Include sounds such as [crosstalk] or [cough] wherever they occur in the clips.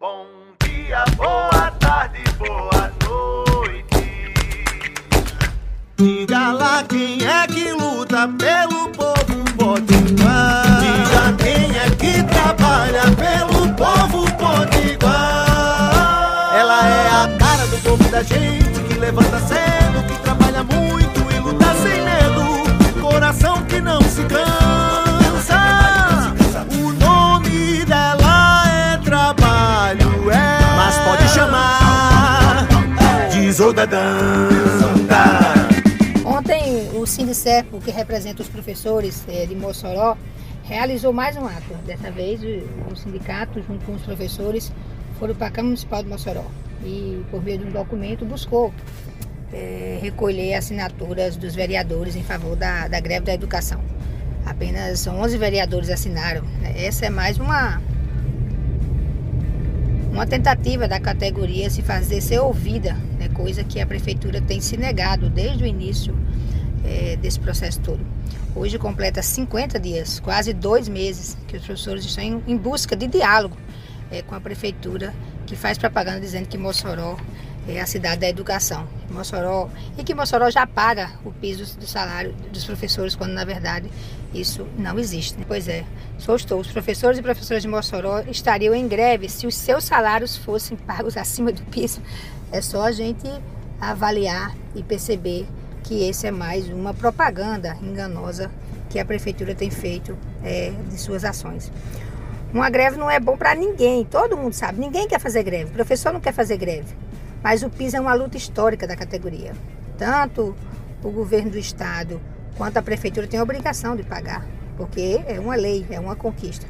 Bom dia, boa tarde, boa noite. Diga lá quem é que luta pelo povo potiguar. Diga quem é que trabalha pelo povo potiguar. Ela é a cara do povo da gente Zodadanda. Ontem, o Sindicerpo, que representa os professores eh, de Mossoró, realizou mais um ato. Dessa vez, o, o sindicato, junto com os professores, foram para a Câmara Municipal de Mossoró e, por meio de um documento, buscou eh, recolher assinaturas dos vereadores em favor da, da greve da educação. Apenas 11 vereadores assinaram. Essa é mais uma, uma tentativa da categoria se fazer ser ouvida, né, coisa que a prefeitura tem se negado desde o início é, desse processo todo. Hoje completa 50 dias, quase dois meses, que os professores estão em, em busca de diálogo é, com a prefeitura, que faz propaganda dizendo que Mossoró é a cidade da educação. Mossoró, e que Mossoró já paga o piso do salário dos professores, quando na verdade isso não existe. né? Pois é, só estou. Os professores e professoras de Mossoró estariam em greve se os seus salários fossem [laughs] pagos acima do piso. É só a gente avaliar e perceber que esse é mais uma propaganda enganosa que a prefeitura tem feito é, de suas ações. Uma greve não é bom para ninguém, todo mundo sabe. Ninguém quer fazer greve, o professor não quer fazer greve. Mas o PIS é uma luta histórica da categoria. Tanto o governo do estado quanto a prefeitura têm a obrigação de pagar, porque é uma lei, é uma conquista.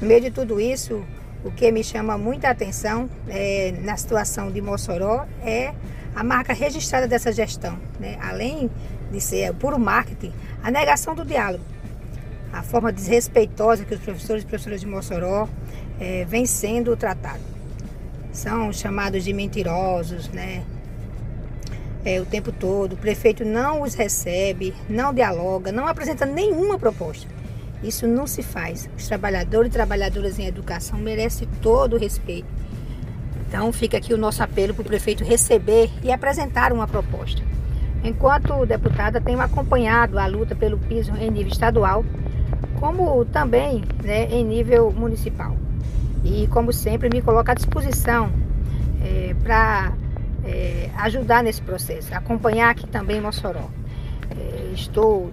No meio de tudo isso, o que me chama muita atenção é, na situação de Mossoró é a marca registrada dessa gestão. Né? Além de ser puro marketing, a negação do diálogo. A forma desrespeitosa que os professores e professoras de Mossoró eh, vem sendo tratados. São chamados de mentirosos, né? É, o tempo todo. O prefeito não os recebe, não dialoga, não apresenta nenhuma proposta. Isso não se faz. Os trabalhadores e trabalhadoras em educação merecem todo o respeito. Então fica aqui o nosso apelo para o prefeito receber e apresentar uma proposta. Enquanto deputada, tenho acompanhado a luta pelo piso em nível estadual, como também né, em nível municipal. E como sempre, me coloco à disposição é, para é, ajudar nesse processo, acompanhar aqui também Mossoró. É, estou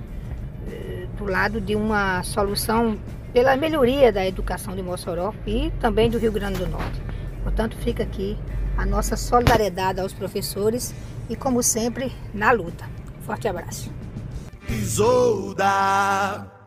é, do lado de uma solução pela melhoria da educação de Mossoró e também do Rio Grande do Norte. Portanto, fica aqui a nossa solidariedade aos professores e, como sempre, na luta. Forte abraço. Isolda.